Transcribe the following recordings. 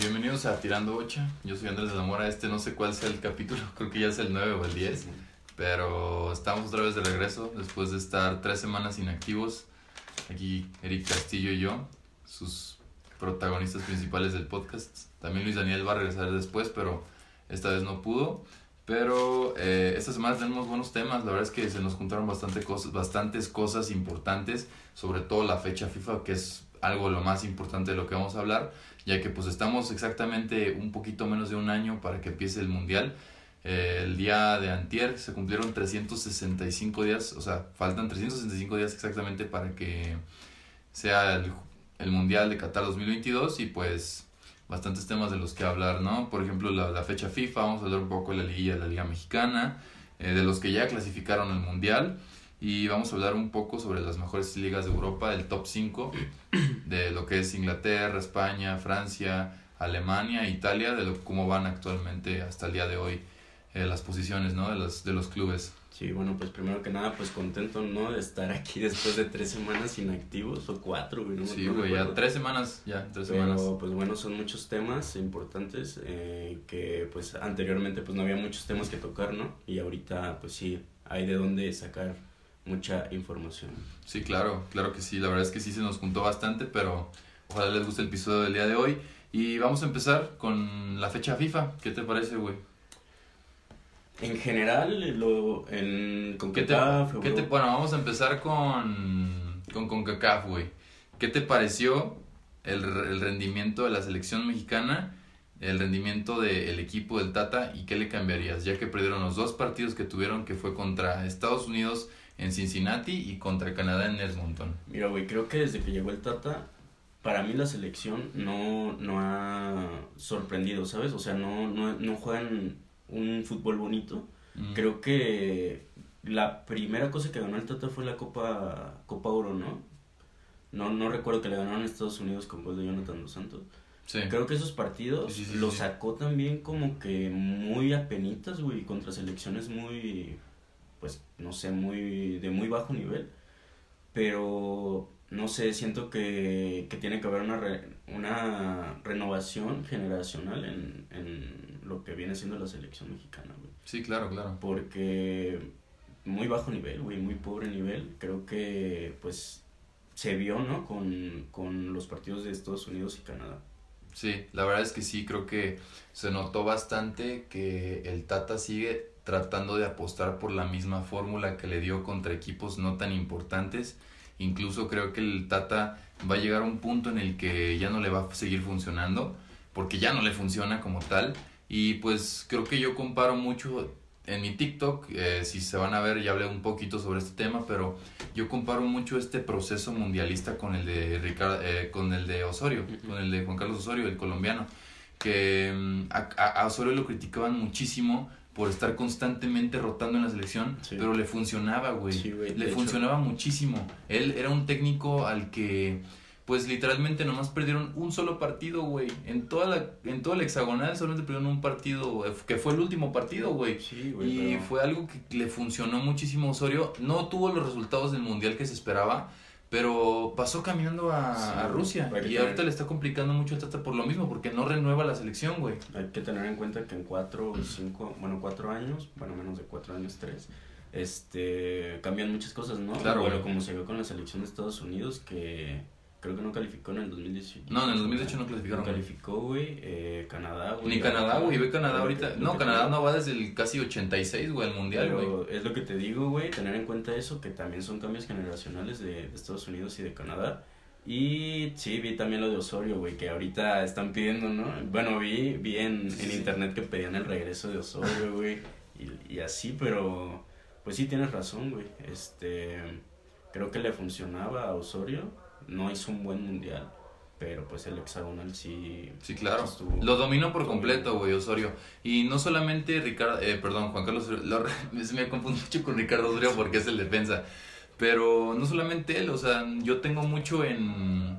Bienvenidos a Tirando Ocha. Yo soy Andrés de la Mora. Este no sé cuál sea el capítulo, creo que ya es el 9 o el 10. Pero estamos otra vez de regreso después de estar tres semanas inactivos. Aquí Eric Castillo y yo, sus protagonistas principales del podcast. También Luis Daniel va a regresar después, pero esta vez no pudo. Pero eh, esta semana tenemos buenos temas. La verdad es que se nos juntaron bastante cosas, bastantes cosas importantes, sobre todo la fecha FIFA, que es algo lo más importante de lo que vamos a hablar, ya que pues estamos exactamente un poquito menos de un año para que empiece el Mundial. Eh, el día de antier se cumplieron 365 días, o sea, faltan 365 días exactamente para que sea el, el Mundial de Qatar 2022 y pues bastantes temas de los que hablar, ¿no? Por ejemplo, la, la fecha FIFA, vamos a hablar un poco de la de la Liga Mexicana, eh, de los que ya clasificaron al Mundial y vamos a hablar un poco sobre las mejores ligas de Europa, el top 5 de lo que es Inglaterra, España, Francia, Alemania, Italia, de lo, cómo van actualmente hasta el día de hoy eh, las posiciones, ¿no? De los, de los clubes. Sí, bueno, pues primero que nada, pues contento, ¿no? De estar aquí después de tres semanas inactivos, o cuatro, güey. No Sí, no güey, ya tres semanas, ya, tres Pero, semanas. pues bueno, son muchos temas importantes eh, que pues anteriormente pues no había muchos temas que tocar, ¿no? Y ahorita pues sí, hay de dónde sacar mucha información. Sí, claro, claro que sí. La verdad es que sí se nos juntó bastante, pero ojalá les guste el episodio del día de hoy. Y vamos a empezar con la fecha FIFA. ¿Qué te parece, güey? En general, lo, en ¿Qué te, CONCACAF, qué te- bueno, vamos a empezar con, con CONCACAF, güey. ¿Qué te pareció el, el rendimiento de la selección mexicana, el rendimiento del equipo del Tata y qué le cambiarías? Ya que perdieron los dos partidos que tuvieron, que fue contra Estados Unidos en Cincinnati y contra Canadá en Edmonton. Mira, güey, creo que desde que llegó el Tata, para mí la selección no, no ha sorprendido, ¿sabes? O sea, no, no, no juegan un fútbol bonito. Mm. Creo que la primera cosa que ganó el Tata fue la Copa, Copa Oro, ¿no? No, no recuerdo que le ganaron a Estados Unidos con gol de Jonathan Dos Santos. Sí. Creo que esos partidos Sí, los sacó también como que muy apenitas, güey, contra selecciones muy, pues, no sé, muy, de muy bajo nivel. Pero, no sé, siento que, que tiene que haber una, re- una renovación generacional en, en lo que viene siendo la selección mexicana, güey. Sí, claro, claro. Porque muy bajo nivel, güey, muy pobre nivel. Creo que, pues, se vio, ¿no? Con, con los partidos de Estados Unidos y Canadá. Sí, la verdad es que sí, creo que se notó bastante que el Tata sigue tratando de apostar por la misma fórmula que le dio contra equipos no tan importantes. Incluso creo que el Tata va a llegar a un punto en el que ya no le va a seguir funcionando, porque ya no le funciona como tal. Y pues creo que yo comparo mucho en mi TikTok, eh, si se van a ver, ya hablé un poquito sobre este tema, pero yo comparo mucho este proceso mundialista con el de Ricardo, eh, con el de Osorio, con el de Juan Carlos Osorio, el colombiano, que mm, a Osorio lo criticaban muchísimo por estar constantemente rotando en la selección, Sí. pero le funcionaba, güey. Sí, güey, le hecho. funcionaba muchísimo. Él era un técnico al que pues literalmente nomás perdieron un solo partido, güey. En toda la en todo el hexagonal solamente perdieron un partido, eh, que fue el último partido, güey. Sí, Y fue algo que le funcionó muchísimo a Osorio. No tuvo los resultados del mundial que se esperaba, pero pasó caminando a, Sí, a Rusia. Y tener- ahorita le está complicando mucho el Tata por lo mismo, porque no renueva la selección, güey. Hay que tener en cuenta que en cuatro o cinco, bueno, cuatro años, bueno, menos de cuatro años, tres, este, cambian muchas cosas, ¿no? Claro, Bueno, como se vio con la selección de Estados Unidos, que creo que no calificó en el 2018. No, en el 2018 no clasificaron, No calificó, güey, eh, Canadá, güey. Ni Canadá, güey. Ve Canadá ahorita. No, Canadá no va desde el casi 86, güey, al mundial, güey. Es lo que te digo, güey, tener en cuenta eso, que también son cambios generacionales de, de Estados Unidos y de Canadá. Y sí, vi también lo de Osorio, güey, que ahorita están pidiendo, ¿no? Bueno, vi, vi en, Sí, en sí. internet que pedían el regreso de Osorio, güey, y, y así, pero pues sí tienes razón, güey. Este, creo que le funcionaba a Osorio, no hizo un buen mundial, pero pues el hexagonal sí... Sí, claro. estuvo- Lo dominó por completo, güey, Osorio. Y no solamente Ricardo, eh, perdón, Juan Carlos lo- me confundo mucho con Ricardo Osorio porque es el defensa. Pero no solamente él, o sea, yo tengo mucho en,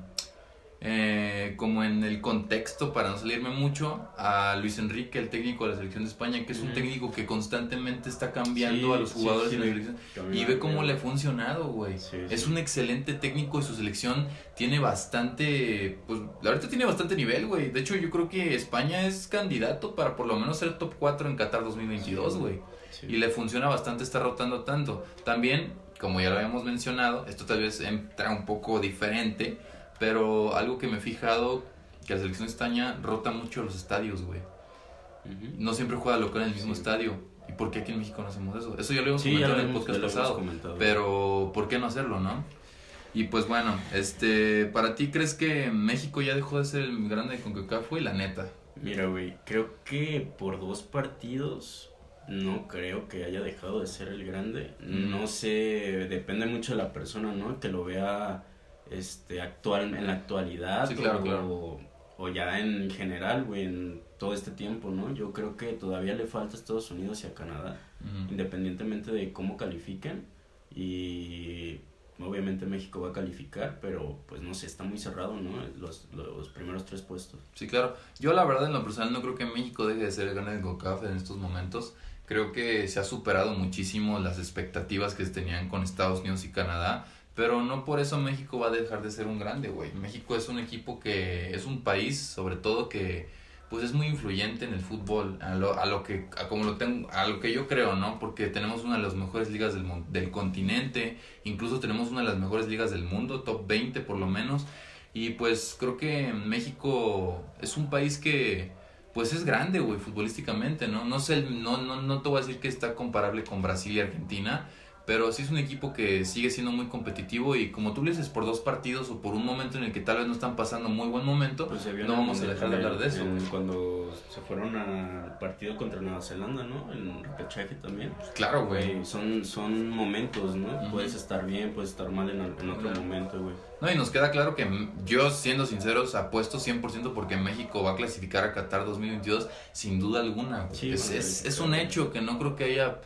eh, como en el contexto, para no salirme mucho, a Luis Enrique, el técnico de la selección de España, que es un técnico que constantemente está cambiando Sí, a los jugadores sí, en la le- selección. Cambió, Y ve cómo le ha funcionado, güey. Es un excelente técnico y su selección tiene bastante, pues la verdad tiene bastante nivel, güey. De hecho, yo creo que España es candidato para por lo menos ser top 4 en Qatar 2022, Sí. güey. Y le funciona bastante estar rotando tanto. También, como ya lo habíamos mencionado, esto tal vez entra un poco diferente, pero algo que me he fijado, que la selección de España rota mucho los estadios, güey. No siempre juega local en el mismo Sí. estadio. ¿Y por qué aquí en México no hacemos eso? Eso ya lo habíamos Sí, comentado lo en el hemos, podcast hemos pasado. Pero, ¿por qué no hacerlo, no? Y pues bueno, este, para ti, ¿crees que México ya dejó de ser el grande de CONCACAF, güey? La neta. Mira, güey, creo que por dos partidos no creo que haya dejado de ser el grande. No sé, depende mucho de la persona, ¿no? Que lo vea este actual en la actualidad Sí, claro, o, claro. o ya en general, güey, en todo este tiempo, ¿no? Yo creo que todavía le falta a Estados Unidos y a Canadá, independientemente de cómo califiquen y obviamente México va a calificar, pero pues no sé, está muy cerrado, ¿no? Los, los primeros tres puestos. Sí, claro. Yo la verdad en lo personal no creo que México deje de ser el grande de CONCACAF en estos momentos. Creo que se ha superado muchísimo las expectativas que se tenían con Estados Unidos y Canadá. Pero no por eso México va a dejar de ser un grande, güey. México es un equipo que es un país, sobre todo que pues es muy influyente en el fútbol, a lo, a lo que a como lo tengo, a lo que yo creo, ¿no? Porque tenemos una de las mejores ligas del del continente, incluso tenemos una de las mejores ligas del mundo, top 20 por lo menos. Y pues creo que México es un país que pues es grande, güey, futbolísticamente, ¿no? No sé, no, no, no te voy a decir que está comparable con Brasil y Argentina, pero sí es un equipo que sigue siendo muy competitivo y como tú le dices, por dos partidos o por un momento en el que tal vez no están pasando muy buen momento, Pues no vamos a dejar de hablar de eso. cuando se fueron al partido contra Nueva Zelanda, ¿no? En repechaje también. Claro, güey. Son, son momentos, ¿no? Puedes estar bien, puedes estar mal en, en otro Claro. momento, güey. No, y nos queda claro que yo, siendo sinceros, apuesto 100% porque México va a clasificar a Qatar 2022 sin duda alguna. Sí, es, es, es un hecho que no creo que haya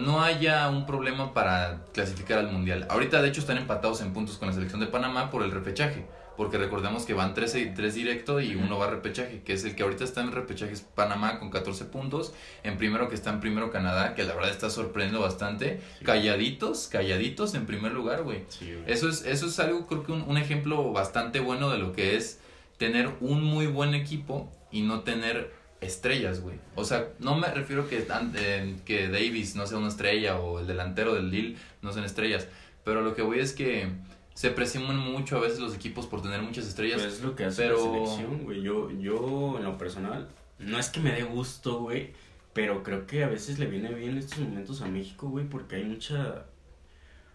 no haya un problema para clasificar al mundial. Ahorita, de hecho, están empatados en puntos con la selección de Panamá por el repechaje. Porque recordemos que van 3, tres directo y uno va a repechaje, que es el que ahorita está en repechaje es Panamá con 14 puntos. En primero que está en primero Canadá, que la verdad está sorprendiendo bastante. Sí. Calladitos, calladitos en primer lugar, güey. Sí. Eso es, eso es algo, creo que un, un ejemplo bastante bueno de lo que es tener un muy buen equipo y no tener estrellas, güey. O sea, no me refiero que, eh, que Davis no sea una estrella o el delantero del Lille no sean estrellas, pero lo que voy es que se presionan mucho a veces los equipos por tener muchas estrellas. Pues es lo que hace pero- la selección, güey. Yo, yo, en lo personal, no es que me dé gusto, güey, pero creo que a veces le viene bien estos momentos a México, güey, porque hay mucha...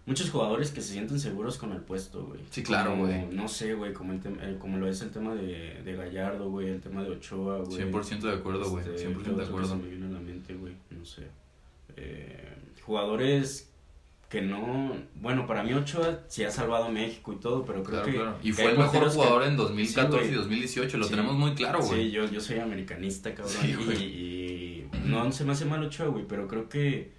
Muchos jugadores que se sienten seguros con el puesto, güey. Sí, claro, güey. No sé, güey, como, el eh, como lo es el tema de, de Gallardo, güey, el tema de Ochoa, güey. 100% de acuerdo, güey. Este, 100% ¿qué de acuerdo. Me viene a la mente, güey, no sé. Eh, jugadores que no... Bueno, para mí Ochoa sí ha salvado a México y todo, pero creo Claro, que... claro. Y que fue el mejor porteros que- jugador en 2014 Sí, y güey. 2018, lo Sí. tenemos muy claro, güey. Sí, yo, yo soy americanista, cabrón. Sí, y, y no se me hace mal Ochoa, güey, pero creo que,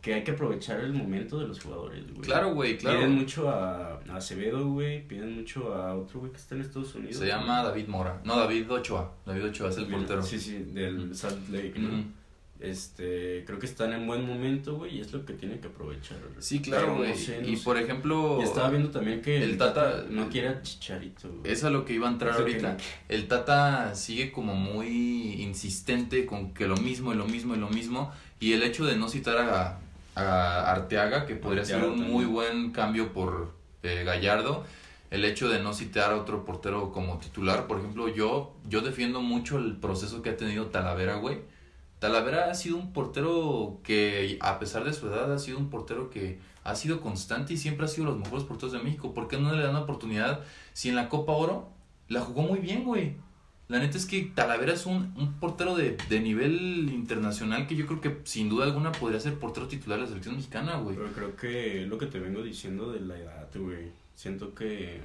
que hay que aprovechar el momento de los jugadores, güey. Claro, güey, claro. Piden mucho a, a Acevedo, güey, piden mucho a otro güey que está en Estados Unidos. Se llama David Mora. No, David Ochoa. David Ochoa es el portero. Sí, sí, del. Salt Lake, ¿no? Este, creo que están en buen momento, güey, y es lo que tiene que aprovechar. Sí, claro, no güey. sé, no y sé. por ejemplo, Y estaba viendo también que el Tata- no quiere a Chicharito, güey. es a lo que iba a entrar que ahorita. El Tata sigue como muy insistente con que lo mismo y lo mismo y lo mismo. Y el hecho de no citar a, a Arteaga, que podría ser un también. muy buen cambio por eh, Gallardo. El hecho de no citar a otro portero como titular. Por ejemplo, yo, yo defiendo mucho el proceso que ha tenido Talavera, güey. Talavera ha sido un portero que, a pesar de su edad, ha sido un portero que ha sido constante y siempre ha sido los mejores porteros de México. ¿Por qué no le dan la oportunidad si en la Copa Oro la jugó muy bien, güey? La neta es que Talavera es un, un portero de, de nivel internacional que yo creo que sin duda alguna podría ser portero titular de la selección mexicana, güey. Pero creo que lo que te vengo diciendo de la edad, güey. Siento que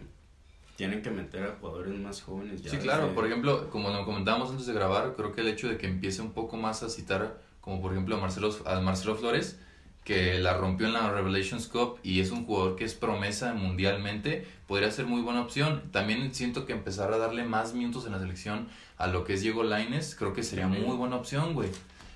tienen que meter a jugadores más jóvenes ya. Sí, claro. desde- Por ejemplo, como lo comentábamos antes de grabar, creo que el hecho de que empiece un poco más a citar, como por ejemplo a Marcelo, a Marcelo Flores, que la rompió en la Revelations Cup y es un jugador que es promesa mundialmente, podría ser muy buena opción. También siento que empezar a darle más minutos en la selección a lo que es Diego Laines, creo que sería muy buena opción, güey.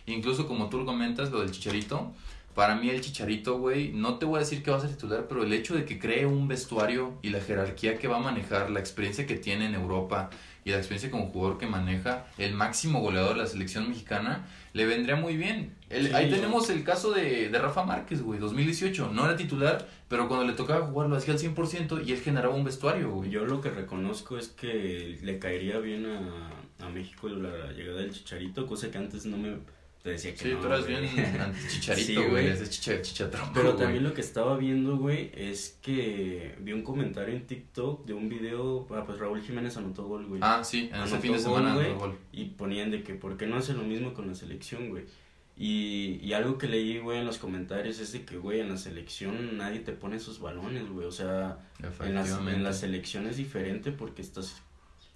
Incluso como tú lo comentas, lo del Chicharito, para mí el Chicharito, güey, no te voy a decir que va a ser titular, pero el hecho de que cree un vestuario y la jerarquía que va a manejar, la experiencia que tiene en Europa y la experiencia como jugador que maneja, el máximo goleador de la selección mexicana, le vendría muy bien. ahí tenemos el caso de, de Rafa Márquez, güey, 2018. No era titular, pero cuando le tocaba jugar lo hacía al 100% y él generaba un vestuario, güey. Yo lo que reconozco es que le caería bien a, a México la llegada del Chicharito, cosa que antes no me te decía que sí, tú eras bien chicharito, güey, ese. Pero también lo que estaba viendo, güey, es que vi un comentario en TikTok de un video, ah, pues Raúl Jiménez anotó gol, güey. Ah, sí, en ese fin de semana anotó gol. Y ponían de que, ¿por qué no hace lo mismo con la selección, güey? Y, y algo que leí, güey, en los comentarios es de que, güey, en la selección nadie te pone esos balones, güey. O sea, en la, en la selección es diferente porque estás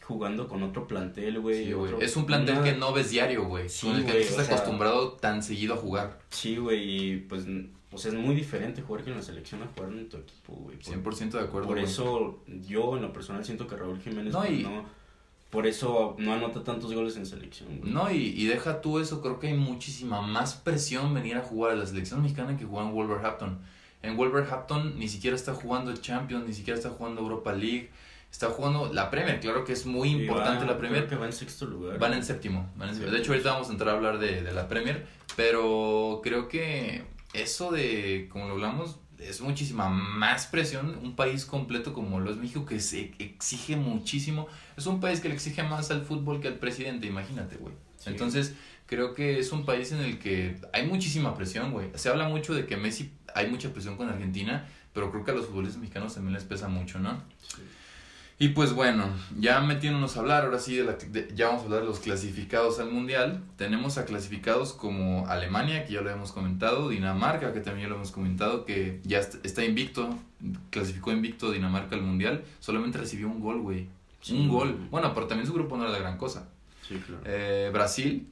jugando con otro plantel, güey. Es un plantel que no ves diario, güey. con el que no estás acostumbrado tan seguido a jugar. Sí, güey, y pues, pues es muy diferente jugar que en la selección a jugar en tu equipo, güey. 100% de acuerdo. Por eso yo en lo personal siento que Raúl Jiménez no, y... por eso no anota tantos goles en selección. Güey. No, y, y deja tú eso, creo que hay muchísima más presión venir a jugar a la selección mexicana que jugar en Wolverhampton. En Wolverhampton ni siquiera está jugando el Champions, ni siquiera está jugando Europa League está jugando la Premier, claro que es muy importante la Premier. que va en sexto lugar. Van en séptimo. De hecho, ahorita vamos a entrar a hablar de, de, la Premier, pero creo que eso de, como lo hablamos, es muchísima más presión. Un país completo como lo es México que se exige muchísimo. Es un país que le exige más al fútbol que al presidente, imagínate, güey. Entonces, creo que es un país en el que hay muchísima presión, güey. Se habla mucho de que Messi hay mucha presión con Argentina, pero creo que a los futbolistas mexicanos también les pesa mucho, ¿no? Sí. Y pues bueno, ya metiéndonos a hablar, ahora sí, de la, ya vamos a hablar de los clasificados al Mundial. Tenemos a clasificados como Alemania, que ya lo hemos comentado, Dinamarca, que también ya lo hemos comentado, que ya está invicto, clasificó invicto Dinamarca al Mundial, solamente recibió un gol, güey. un gol. Bueno, pero también su grupo no era la gran cosa. Sí, claro. Eh, Brasil,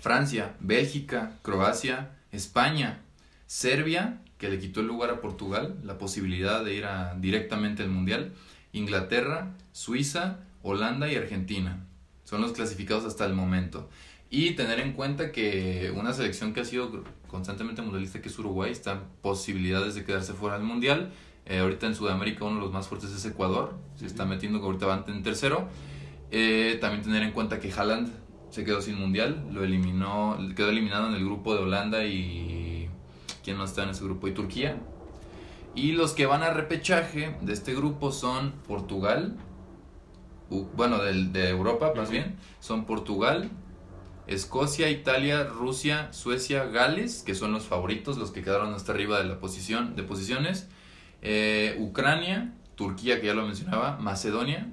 Francia, Bélgica, Croacia, España, Serbia, que le quitó el lugar a Portugal, la posibilidad de ir a, directamente al Mundial. Inglaterra, Suiza, Holanda y Argentina. Son los clasificados hasta el momento. Y tener en cuenta que una selección que ha sido constantemente mundialista, que es Uruguay, está en posibilidades de quedarse fuera del mundial. Eh, ahorita en Sudamérica uno de los más fuertes es Ecuador, se está metiendo que ahorita van en tercero. Eh, también tener en cuenta que Haaland se quedó sin mundial, lo eliminó, quedó eliminado en el grupo de Holanda y quién no está en ese grupo y Turquía. Y los que van a repechaje de este grupo son Portugal, bueno, de, Europa más bien, son Portugal, Escocia, Italia, Rusia, Suecia, Gales, que son los favoritos, los que quedaron hasta arriba de la posición de posiciones, eh, Ucrania, Turquía, que ya lo mencionaba, Macedonia,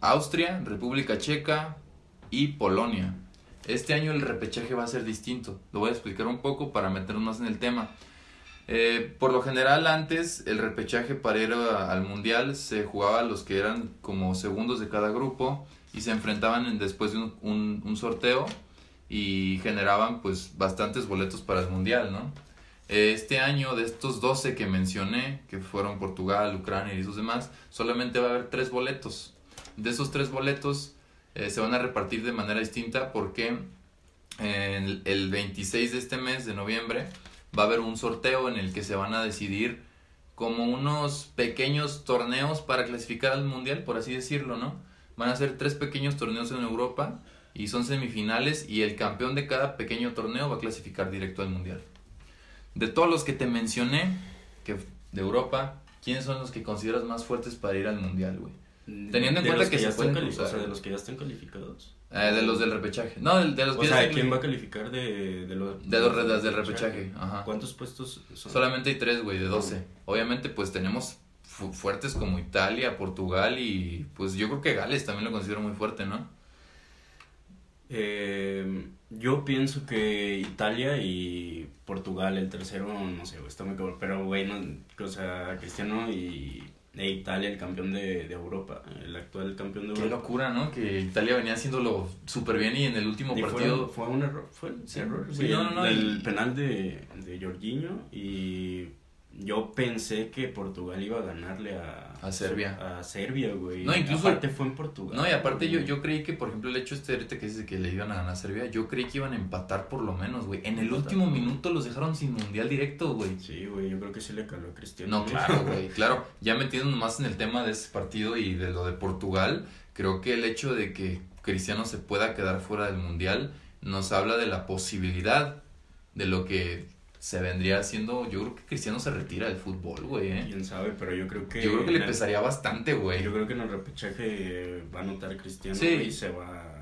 Austria, República Checa y Polonia. Este año el repechaje va a ser distinto. Lo voy a explicar un poco para meternos en el tema. Eh, por lo general antes el repechaje para ir al mundial se jugaba a los que eran como segundos de cada grupo y se enfrentaban después de un, sorteo y generaban pues bastantes boletos para el mundial, ¿no? Este año de estos 12 que mencioné, que fueron Portugal, Ucrania y esos demás, solamente va a haber tres boletos. De esos tres boletos eh, se van a repartir de manera distinta porque el 26 de este mes de noviembre va a haber un sorteo en el que se van a decidir como unos pequeños torneos para clasificar al mundial, por así decirlo, ¿no? Van a ser tres pequeños torneos en Europa y son semifinales y el campeón de cada pequeño torneo va a clasificar directo al mundial. De todos los que te mencioné, que de Europa, ¿quiénes son los que consideras más fuertes para ir al mundial, güey? Teniendo en cuenta que, se pueden cruzar. de los que ya están calificados. Eh, de los del repechaje. No, de, los o sea, ¿quién va a calificar de, de, los, de, los, del repechaje? Ajá. ¿Cuántos puestos son? Solamente hay tres, güey, de 12. Obviamente, pues tenemos fuertes como Italia, Portugal y pues yo creo que Gales también lo considero muy fuerte, ¿no? Eh, yo pienso que Italia y Portugal, el tercero, no sé, está muy cabrón. Pero, güey, no, o sea, Cristiano y e Italia el campeón de, de Europa, el actual campeón de Qué Europa. locura, ¿no? Que Italia venía haciéndolo súper bien y en el último Y partido... Fue, fue un error, fue un error. sí, no, no, no, el, y- penal de, de Jorginho y yo pensé que Portugal iba a ganarle a, A Serbia. A Serbia, güey. No, incluso- Aparte fue en Portugal. No, y aparte yo, güey. yo creí que, por ejemplo, el hecho este ahorita que dices que le iban a ganar a Serbia, yo creí que iban a empatar por lo menos, güey. En el último minuto los dejaron sin mundial directo, güey. Sí, güey, yo creo que sí le caló a Cristiano. No, claro, güey, claro. Ya metiéndonos más en el tema de ese partido y de lo de Portugal, creo que el hecho de que Cristiano se pueda quedar fuera del mundial nos habla de la posibilidad de lo que se vendría haciendo. Yo creo que Cristiano se retira del fútbol, güey. ¿eh? Quién sabe, pero yo creo que. Yo creo que le en el- pesaría bastante, güey. Yo creo que en el repechaje va a anotar Cristiano Sí. y se va.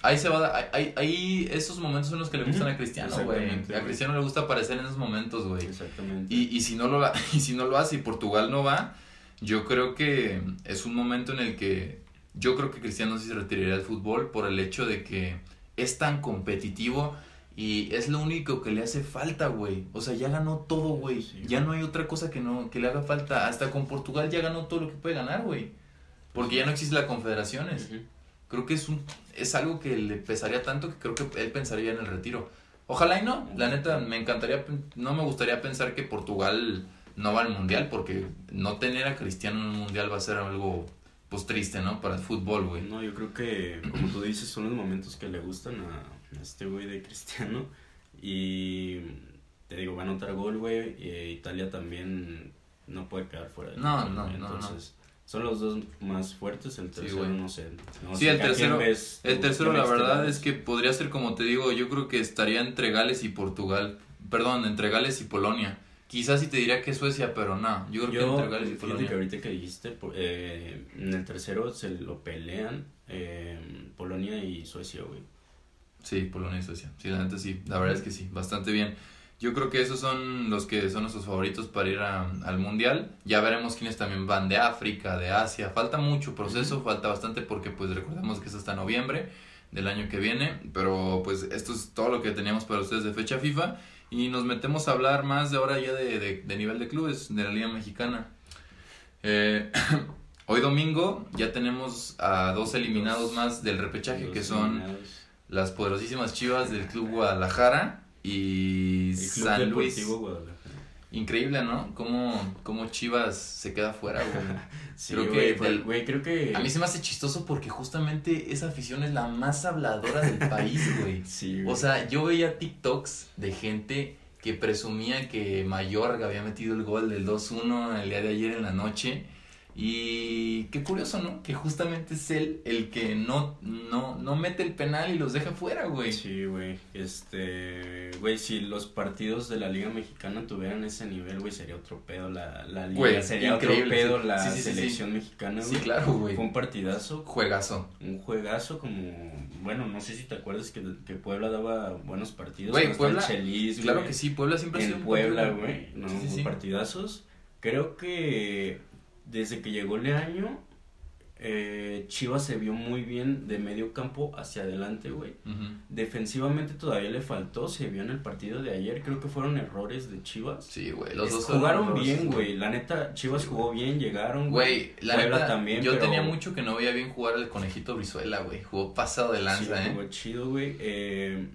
Ahí se va, ahí esos momentos son los que le gustan a Cristiano, güey. A. Cristiano le gusta aparecer en esos momentos, güey. Exactamente. Y, y si no lo y si no lo hace y Portugal no va, yo creo que es un momento en el que yo creo que Cristiano sí se retiraría del fútbol por el hecho de que es tan competitivo y es lo único que le hace falta, güey. O sea, ya ganó todo, güey. Sí, ya no hay otra cosa que no que le haga falta. Hasta con Portugal ya ganó todo lo que puede ganar, güey. Porque ya no existe la confederaciones. Creo que es un es algo que le pesaría tanto que creo que él pensaría en el retiro. Ojalá y no, la neta me encantaría no me gustaría pensar que Portugal no va al mundial porque no tener a Cristiano en un mundial va a ser algo pues triste, ¿no? Para el fútbol, güey. No, yo creo que, como tú dices, son los momentos que le gustan a este güey de Cristiano. Y te digo, va a anotar gol, güey. Y eh, Italia también no puede quedar fuera del No, no, no, no. Entonces, son los dos más fuertes. El tercero, güey. no sé. No Sí, sé, el ¿a quién tercero- ves tú? El tercero ¿Qué la ves te verdad es que podría ser como te digo, yo creo que estaría entre Gales y Portugal. Perdón, entre Gales y Polonia. Quizás sí te diría que Suecia, pero no, yo creo que entre Gales y Polonia. que ahorita que dijiste, eh, en el tercero se lo pelean eh, Polonia y Suecia, güey. Sí, Polonia y Suecia. Sí, la sí. La verdad es que sí, bastante bien. Yo creo que esos son los que son nuestros favoritos para ir a- al mundial. Ya veremos quiénes también van de África, de Asia. Falta mucho proceso, falta bastante porque pues recordemos que es hasta noviembre del año que viene. Pero pues esto es todo lo que teníamos para ustedes de fecha FIFA. Y nos metemos a hablar más de ahora ya de, de- de nivel de clubes, de la Liga Mexicana. Eh, hoy domingo ya tenemos a dos eliminados Dos- más del repechaje que son eliminados. Las poderosísimas chivas del Club Guadalajara y Club San Luis. Increíble, ¿no? Cómo, cómo Chivas se queda fuera, güey. Sí, Creo que güey, fue- del- güey, creo que... A mí se me hace chistoso porque justamente esa afición es la más habladora del país, güey. Sí, güey. O sea, yo veía TikToks de gente que presumía que Mayorga había metido el gol del 2-1 el día de ayer en la noche. Y qué curioso, ¿no? Que justamente es él el que no, no, no mete el penal y los deja fuera, güey. Sí, güey. Este, güey, si los partidos de la Liga Mexicana tuvieran ese nivel, güey, sería otro pedo la, la liga. Güey, sería otro pedo sí. la Sí, sí, sí, sí. selección mexicana, Sí, güey. claro, güey. Fue un partidazo, Juegazo. un juegazo como, bueno, no sé si te acuerdas que, que Puebla daba buenos partidos. Güey, Puebla- el Chelis, Claro que sí, Puebla siempre ha sido En Puebla, güey, no, Sí, sí, sí. partidazos. Creo que desde que llegó Leaño, eh, Chivas se vio muy bien de medio campo hacia adelante, güey. Defensivamente todavía le faltó, se vio en el partido de ayer, creo que fueron errores de Chivas. Sí, güey. Los dos jugaron bien, güey. La neta, Chivas Sí, jugó bien, llegaron. Güey, la Puebla neta, también, yo pero- tenía mucho que no veía bien jugar al conejito Brizuela, güey. Jugó pasado de Sí, lanza, jugó ¿eh? chido, güey. Eh,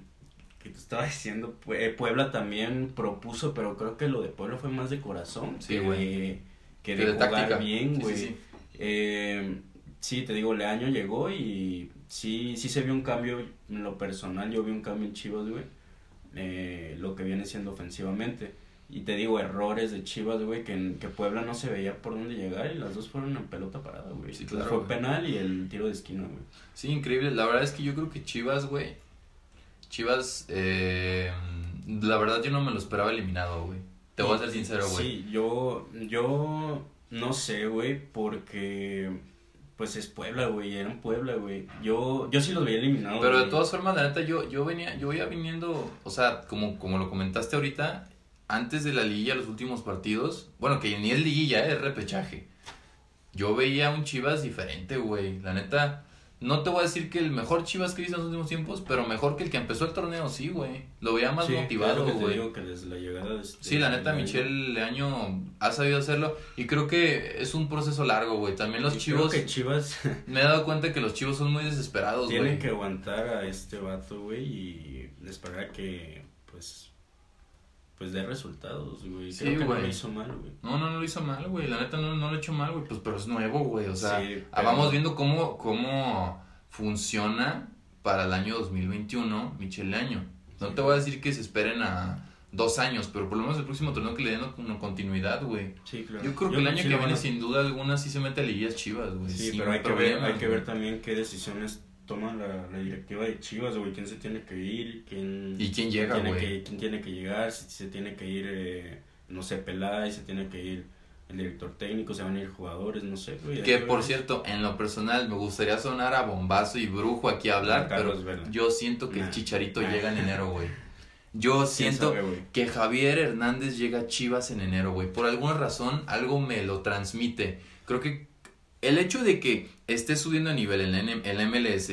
que te estaba diciendo, eh, Puebla también propuso, pero creo que lo de Puebla fue más de corazón Sí, güey. Que de de jugar táctica. bien, güey. sí, sí. Eh, sí, te digo, Leaño llegó y sí, sí se vio un cambio en lo personal, yo vi un cambio en Chivas, güey, eh, lo que viene siendo ofensivamente. Y te digo, errores de Chivas, güey, que, que Puebla no se veía por dónde llegar y las dos fueron en pelota parada, güey. Sí, claro, Fue penal y el tiro de esquina, güey. Sí, increíble. La verdad es que yo creo que Chivas, güey. Chivas, eh, la verdad yo no me lo esperaba eliminado, güey. Te voy a ser sincero, güey. Sí, yo, yo no sé, güey, porque pues es Puebla, güey, eran Puebla, güey. Yo, yo sí los veía eliminados. Pero de güey. todas formas, la neta, yo, yo venía, yo iba viniendo, o sea, como, como lo comentaste ahorita, antes de la liguilla, los últimos partidos, bueno, que ni es liguilla, es repechaje. Yo veía un Chivas diferente, güey. La neta, No te voy a decir que el mejor Chivas que he visto en los últimos tiempos, pero mejor que el que empezó el torneo, sí, güey. Lo veía más Sí, motivado, claro que te güey. digo que desde la llegada de este- Sí, la neta, de- Michel Leaño ha sabido hacerlo y creo que es un proceso largo, güey. También los Y chivos, Creo que Chivas me he dado cuenta que los chivos son muy desesperados, tienen güey. que aguantar a este vato, güey, y esperar a que, pues, pues dé resultados, güey. Sí, Creo que no lo hizo mal, güey. No, no, no lo hizo mal, güey. La neta no, no lo ha hecho mal, güey. Pues, pero es nuevo, güey. O sea, Sí, ah, pero- vamos viendo cómo, cómo funciona para el año 2021 Michel Leaño. No Sí. te voy a decir que se esperen a dos años, pero por lo menos el próximo torneo que le den una continuidad, güey. Sí, claro. Yo creo que el año que viene, a- sin duda alguna, sí se mete a liguillas chivas, güey. Sí, sin pero hay que, ver, hay que ver también qué decisiones toma la, la directiva de Chivas, güey. ¿Quién se tiene que ir? ¿Quién, ¿Y quién llega, tiene güey? que, quién tiene que llegar? Si se tiene que ir, eh, no sé, Peláez, se tiene que ir el director técnico, se van a ir jugadores, no sé, güey. Que por cierto, en lo personal, me gustaría sonar a bombazo y brujo aquí a hablar, pero Vela. yo siento que el chicharito Nah. llega en enero, güey. Yo ¿Quién siento sabe, que Javier Hernández llega a Chivas en enero, güey. Por alguna razón, algo me lo transmite. Creo que el hecho de que esté subiendo a nivel en el el MLS,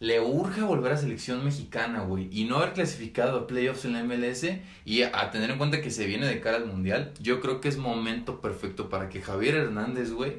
le urge volver a selección mexicana, güey. Y no haber clasificado a playoffs en la MLS y a, tener en cuenta que se viene de cara al mundial, yo creo que es momento perfecto para que Javier Hernández, güey,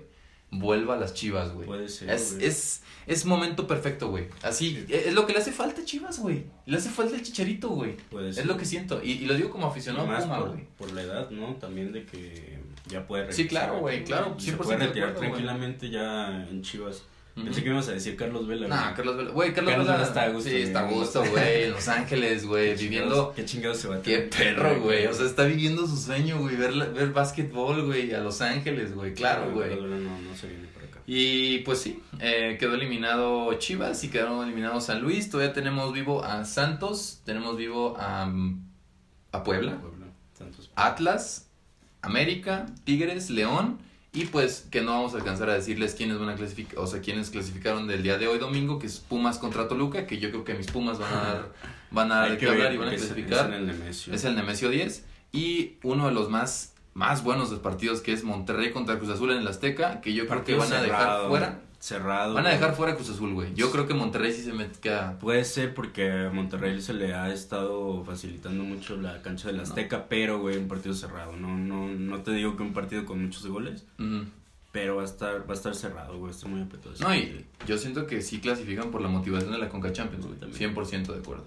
vuelva a las Chivas, güey. Puede ser, Es, güey. es, es momento perfecto, güey. Así, e, es lo que le hace falta a Chivas, güey. Le hace falta el chicharito, güey. Puede Es ser. lo que siento. Y, y lo digo como aficionado a más Puma, por, güey. por la edad, ¿no? También de que ya puede Sí, regresar claro, aquí, güey, claro, Se 100% puede de retirar acuerdo, tranquilamente ya en Chivas. Ujú. Pensé que ibas a decir Carlos Vela. Nah. Carlos Vela. Güey, Carlos, Carlos Vela. Está a gusto, Sí, está a güey. gusto, güey. En Los Ángeles, güey. Viviendo. Qué chingados se va a Qué perro, güey. O sea, está viviendo su sueño, güey. Ver, ver básquetbol, güey. A Los Ángeles, güey. Claro, güey. No, no se viene para acá. Y pues sí, eh, quedó eliminado Chivas y quedaron eliminados San Luis. Todavía tenemos vivo a Santos, tenemos vivo a, mm, a Puebla, Puebla, Santos. Atlas, América, Tigres, León. Y pues que no vamos a alcanzar a decirles quiénes van a clasificar, o sea, quiénes clasificaron del día de hoy domingo, que es Pumas contra Toluca, que yo creo que mis Pumas van a dar, van a dar que hablar y van a clasificar. Es el Nemesio. Es el Nemesio 10. Y uno de los más, más buenos de los partidos que es Monterrey contra Cruz Azul en el Azteca, que yo creo que van a dejar cerrado, fuera. Cerrado. Van a güey. dejar fuera Cruz Azul, güey. Yo creo que Monterrey sí se me queda. Puede ser porque a Monterrey se le ha estado facilitando mucho la cancha del Azteca, pero, güey, un partido cerrado. No, no, no te digo que un partido con muchos goles, pero va a estar, va a estar cerrado, güey. Está muy apretado. No, y yo siento que sí clasifican por la motivación de la Conca Champions, güey. También. 100% de acuerdo.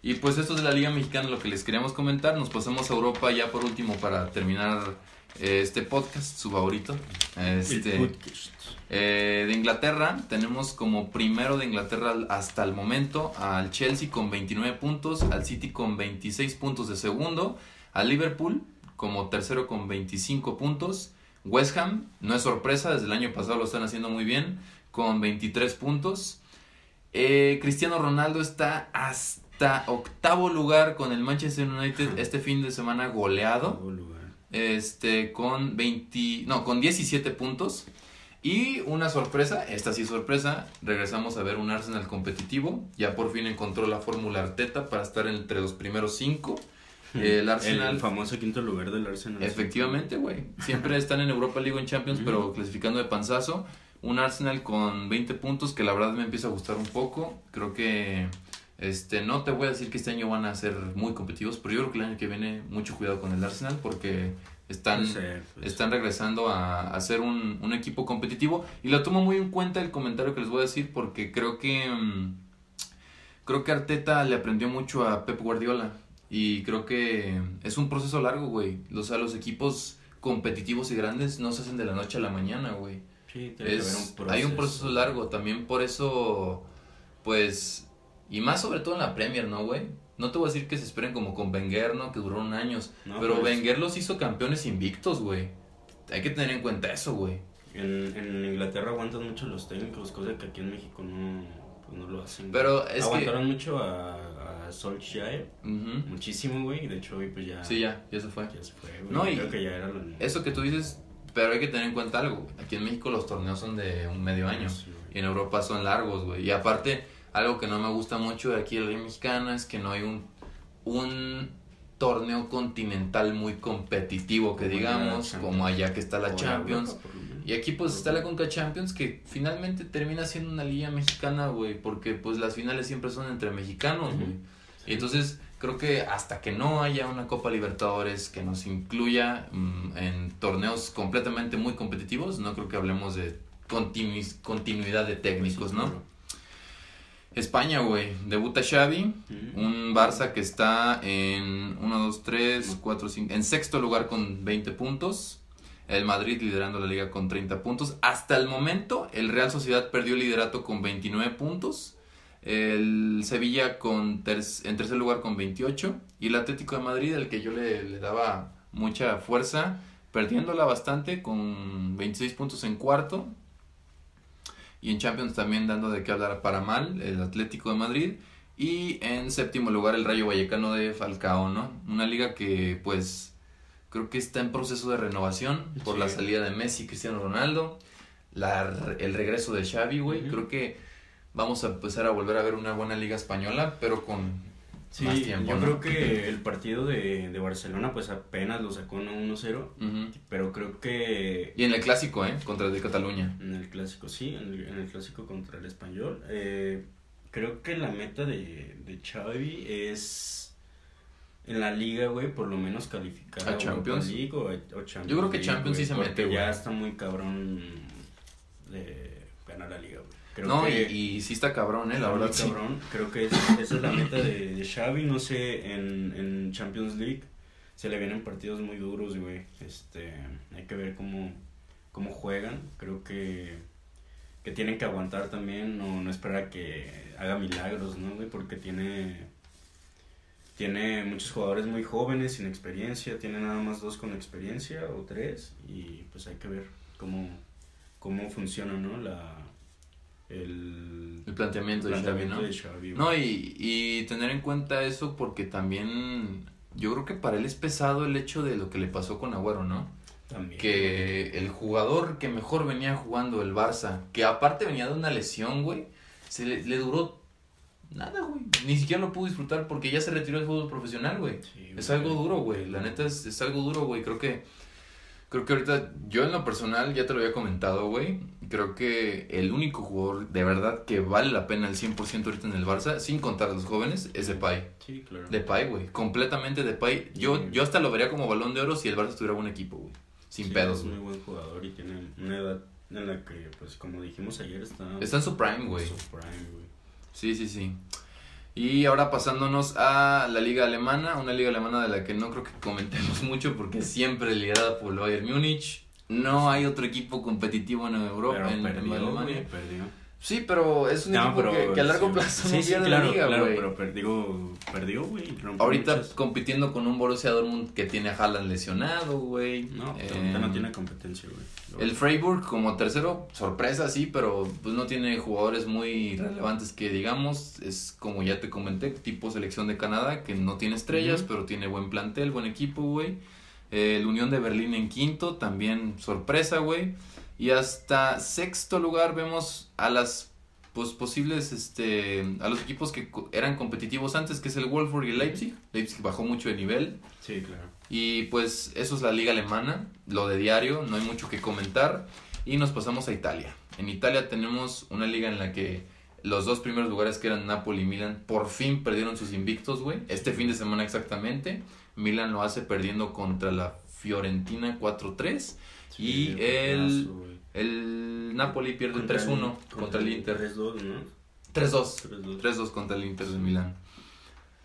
Y pues esto es de la Liga Mexicana, lo que les queríamos comentar. Nos pasamos a Europa ya por último para terminar este podcast, su favorito. Este, podcast. Eh, de Inglaterra, tenemos como primero de Inglaterra hasta el momento al Chelsea con 29 puntos, al City con 26 puntos de segundo, al Liverpool como tercero con 25 puntos, West Ham, no es sorpresa, desde el año pasado lo están haciendo muy bien, con 23 puntos. Eh, Cristiano Ronaldo está hasta octavo lugar con el Manchester United este fin de semana goleado. Este con 20 no con 17 puntos. Y una sorpresa esta sí es sorpresa regresamos a ver un Arsenal competitivo. Ya por fin encontró la fórmula Arteta para estar entre los primeros cinco. El Arsenal El famoso quinto lugar del Arsenal. efectivamente güey. Siempre están en Europa League en Champions pero clasificando de panzazo. Un Arsenal con 20 puntos que la verdad me empieza a gustar un poco. Creo que este, no te voy a decir que este año van a ser muy competitivos, pero yo creo que el año que viene mucho cuidado con el Arsenal porque están, ser, están regresando a, a ser un, un equipo competitivo. Y lo tomo muy en cuenta el comentario que les voy a decir porque creo que mm, creo que Arteta le aprendió mucho a Pep Guardiola. Y creo que es un proceso largo, güey. O sea, los equipos competitivos y grandes no se hacen de la noche a la mañana, güey. Sí, tiene que Es- haber un hay un proceso largo, también por eso, pues, y más sobre todo en la Premier, ¿no, güey? No te voy a decir que se esperen como con Wenger, ¿no? Que duraron años, No, pero pues- Wenger los hizo campeones invictos, güey. Hay que tener en cuenta eso, güey. En, en Inglaterra aguantan mucho los técnicos, cosa que aquí en México no, pues no lo hacen. Pero es que... Aguantaron mucho a, a Solskjaer, muchísimo, güey, y de hecho hoy pues ya, Sí, ya, ya se fue. ya se fue, güey. No, y- Creo que ya era lo Eso que tú dices, pero hay que tener en cuenta algo. güey. Aquí en México los torneos son de un medio año. Sí. Y en Europa son largos, güey. Y aparte, algo que no me gusta mucho de aquí en la Liga Mexicana es que no hay un, un torneo continental muy competitivo, que Como digamos, como allá que está la O Champions. Y aquí pues está la Conca Champions que finalmente termina siendo una liga mexicana, güey, porque pues las finales siempre son entre mexicanos, güey. Y entonces creo que hasta que no haya una Copa Libertadores que nos incluya mm, en torneos completamente muy competitivos, no creo que hablemos de continuidad de técnicos, ¿no? España, güey. Debuta Xavi, un Barça que está en 1, 2, 3, 4, 5, en sexto lugar con 20 puntos. El Madrid liderando la liga con 30 puntos. Hasta el momento, el Real Sociedad perdió el liderato con 29 puntos. El Sevilla con en tercer lugar con 28. Y el Atlético de Madrid, el que yo le, le daba mucha fuerza, perdiéndola bastante con 26 puntos en cuarto. Y en Champions también dando de qué hablar para mal, el Atlético de Madrid. Y en séptimo lugar el Rayo Vallecano de Falcao, ¿no? Una liga que pues creo que está en proceso de renovación por la salida de Messi y Cristiano Ronaldo. La, el regreso de Xavi, güey. Creo que vamos a empezar a volver a ver una buena liga española, pero con Sí, yo creo que el partido de, de, Barcelona pues apenas lo sacó 1-0, pero creo que... Y en el clásico, ¿eh? Contra el de Cataluña. En el clásico, sí, en el, clásico contra el español. Eh, creo que la meta de, de Xavi es en la liga, güey, por lo menos calificar a Champions. League o, Champions yo creo que Champions sí se mete, güey. ya está muy cabrón de ganar la liga, güey no, y, y, sí está cabrón, ¿eh? La verdad. cabrón. Creo que esa es la meta de, de, Xavi. No sé, en, en Champions League se le vienen partidos muy duros, güey. Este, hay que ver cómo, cómo juegan. Creo que, que tienen que aguantar también, no, no esperar a que haga milagros, ¿no, güey? Porque tiene tiene muchos jugadores muy jóvenes sin experiencia, tiene nada más dos con experiencia o tres y pues hay que ver cómo, cómo funciona, ¿no? La, el, planteamiento, de, Xavi, ¿no? y, y tener en cuenta eso porque también yo creo que para él es pesado el hecho de lo que le pasó con Agüero, ¿no? También. Que el jugador que mejor venía jugando el Barça, que aparte venía de una lesión, güey, se le, duró nada, güey. Ni siquiera lo pudo disfrutar porque ya se retiró del fútbol profesional, güey. es algo duro, güey. La neta es, es algo duro, güey. Creo que Creo que ahorita, yo en lo personal, ya te lo había comentado, güey. Creo que el único jugador de verdad que vale la pena el 100% ahorita en el Barça, sin contar a los jóvenes, es Depay. Sí, claro. Depay, güey. Completamente Depay. Yo, yo hasta lo vería como balón de oro si el Barça tuviera buen equipo, güey. Sin pedos, Es muy buen jugador y tiene una edad en la que, pues, como dijimos ayer, está... Está en su prime, güey. En su prime, güey. Sí, sí, sí. Y ahora pasándonos a la liga alemana, una liga alemana de la que no creo que comentemos mucho porque siempre liderada por el Bayern Múnich. No hay otro equipo competitivo en Europa, en, Alemania. Perdió. Sí, pero es un equipo que, a largo plazo no pierde la liga, claro, pero perdió, perdió, güey. Ahorita compitiendo con un Borussia Dortmund que tiene a Haaland lesionado, güey. No, eh, no tiene competencia, güey. El Freiburg como tercero, sorpresa, sí, pero pues no tiene jugadores muy relevantes que digamos. Es como ya te comenté, tipo selección de Canadá, que no tiene estrellas, pero tiene buen plantel, buen equipo, güey. el Unión de Berlín en quinto, también sorpresa, güey. Y hasta sexto lugar vemos a las pues, posibles, este, a los equipos que eran competitivos antes, que es el Wolfsburg y el Leipzig. Leipzig bajó mucho de nivel. Sí, claro. Y pues eso es la liga alemana, lo de diario, no hay mucho que comentar. Y nos pasamos a Italia. En Italia tenemos una liga en la que los dos primeros lugares que eran Napoli y Milan por fin perdieron sus invictos, güey. Este fin de semana exactamente. Milan lo hace perdiendo contra la Fiorentina 4-3 y el, el Napoli pierde 3-1 contra, el Inter. 3-2, ¿no? 3-2. 3-2 contra el Inter de Milán.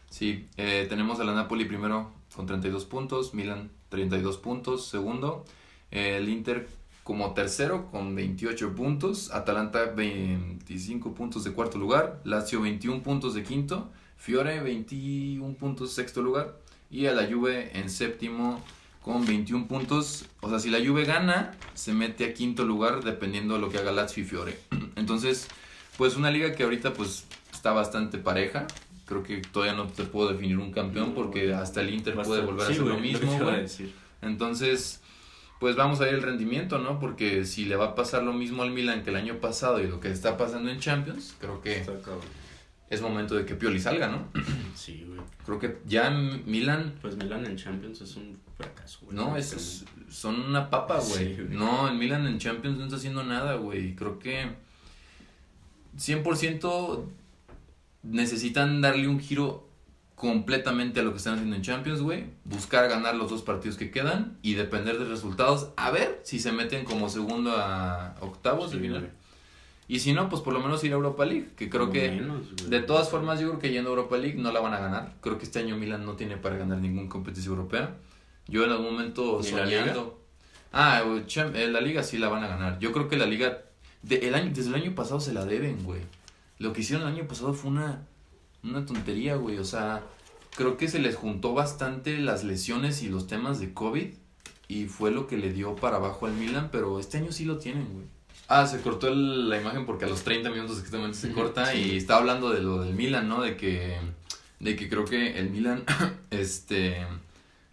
Sí, eh, tenemos a la Napoli primero con 32 puntos, Milan 32 puntos, segundo. el Inter como tercero con 28 puntos, Atalanta 25 puntos de cuarto lugar, Lazio 21 puntos de quinto, Fiore 21 puntos sexto lugar y a la Juve en séptimo con 21 puntos. O sea, si la Juve gana, se mete a quinto lugar dependiendo de lo que haga Lazio y Fiore. Entonces, pues una liga que ahorita pues está bastante pareja. Creo que todavía no te puedo definir un campeón porque hasta el Inter puede volver a hacer lo mismo. Entonces, pues vamos a ver el rendimiento, ¿no? Porque si le va a pasar lo mismo al Milan que el año pasado y lo que está pasando en Champions, creo que es momento de que Pioli salga, ¿no? Sí, güey. Creo que ya Milan... Pues Milan en Champions es un fracaso, güey. No, es, son una papa, güey. Sí, no, el Milan en Champions no está haciendo nada, güey. Creo que 100% necesitan darle un giro completamente a lo que están haciendo en Champions, güey. Buscar ganar los dos partidos que quedan y depender de resultados. A ver si se meten como segundo a octavos de Sí, final. güey. Y si no, pues por lo menos ir a Europa League, que creo Por que... menos. De todas formas, yo creo que yendo a Europa League no la van a ganar. Creo que este año Milan no tiene para ganar ninguna competición europea. Yo en algún momento ¿Ni la soñando. Ah, eh, la liga sí la van a ganar. Yo creo que la liga de, el año, desde el año pasado se la deben, güey. Lo que hicieron el año pasado fue una una tontería, güey. O sea, creo que se les juntó bastante las lesiones y los temas de COVID y fue lo que le dio para abajo al Milan, pero este año sí lo tienen, güey. Ah, se cortó el- la imagen porque a los 30 minutos exactamente se corta sí. y estaba hablando de lo del Milan, ¿no? De que de que creo que el Milan este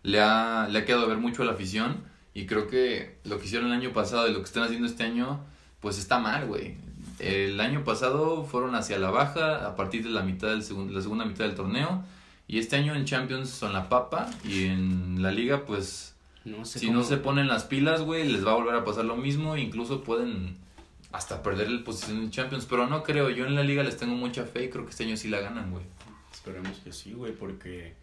le ha le ha quedado a ver mucho a la afición y creo que lo que hicieron el año pasado y lo que están haciendo este año pues está mal, güey. El año pasado fueron hacia la baja a partir de la mitad del segundo la segunda mitad del torneo y este año en Champions son la papa y en la liga pues No sé si cómo- no se ponen las pilas, güey, les va a volver a pasar lo mismo. Incluso pueden hasta perder la posición en Champions. Pero no creo, yo en la liga les tengo mucha fe y creo que este año sí la ganan, güey. Esperemos que sí, güey, porque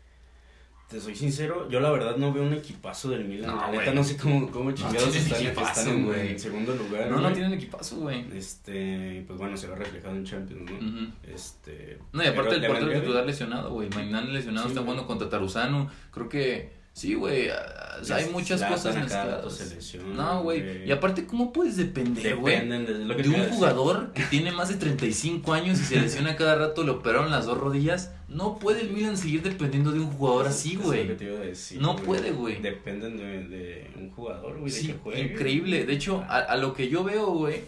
te soy sincero, yo la verdad no veo un equipazo del Milan. No, la neta no sé cómo, cómo chingados tienen están, equipazo, están en, güey. en segundo lugar. No, no tienen equipazo, güey. Este, pues bueno, se va reflejado en Champions, ¿no? Este. No, y aparte el portero titular lesionado, güey. Mainan lesionado, Sí, está jugando contra Taruzano. Creo que sí, güey. o sea, hay muchas cosas mezcladas. lesiona, No, güey. Y aparte, ¿cómo puedes depender, güey? De lo que De un jugador que tiene más de 35 años y se lesiona cada rato, le operaron las dos rodillas. No puede el Milan seguir dependiendo de un jugador así, güey. No puede, güey. Dependen de, de un jugador, güey, de Sí, que juegue. increíble. De hecho, a, a lo que yo veo, güey,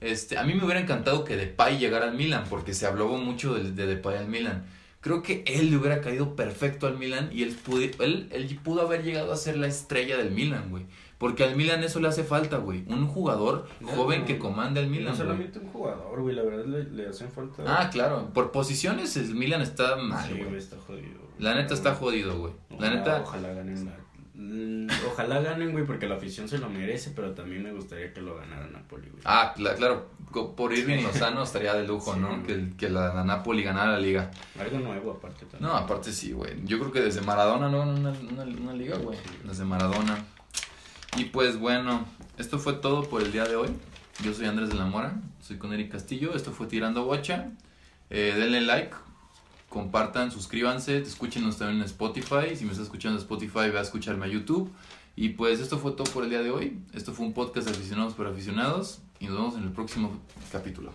este, a mí me hubiera encantado que Depay llegara al Milan, porque se habló mucho de, de Depay al Milan. Creo que él le hubiera caído perfecto al Milan y él, pudi- él, él pudo haber llegado a ser la estrella del Milan, güey. Porque al Milan eso le hace falta, güey. Un jugador No, joven no, que comanda el No Milan, güey. solamente un jugador, güey, la verdad le, le hacen falta. Ah, claro. Por posiciones el Milan está mal, sí, güey. está jodido. güey. La neta está jodido, güey. La neta, Ojalá ganen la. Mm, Ojalá ganen, güey, porque la afición se lo merece, pero también me gustaría que lo ganara Napoli, güey. Ah, cla- claro, por Irving Lozano estaría de lujo, Sí, ¿no? Que, que la, la Napoli ganara la liga. Algo nuevo aparte también. No, aparte sí, güey. Yo creo que desde Maradona no una, una, una liga, güey. Desde Maradona. Y pues bueno, esto fue todo por el día de hoy. Yo soy Andrés de la Mora, soy con Eric Castillo. Esto fue Tirando Bocha. Eh, denle like, compartan, suscríbanse, escúchenos también en Spotify. Si me estás escuchando en Spotify, ve a escucharme a YouTube. Y pues esto fue todo por el día de hoy. Esto fue un podcast de aficionados para aficionados. Y nos vemos en el próximo capítulo.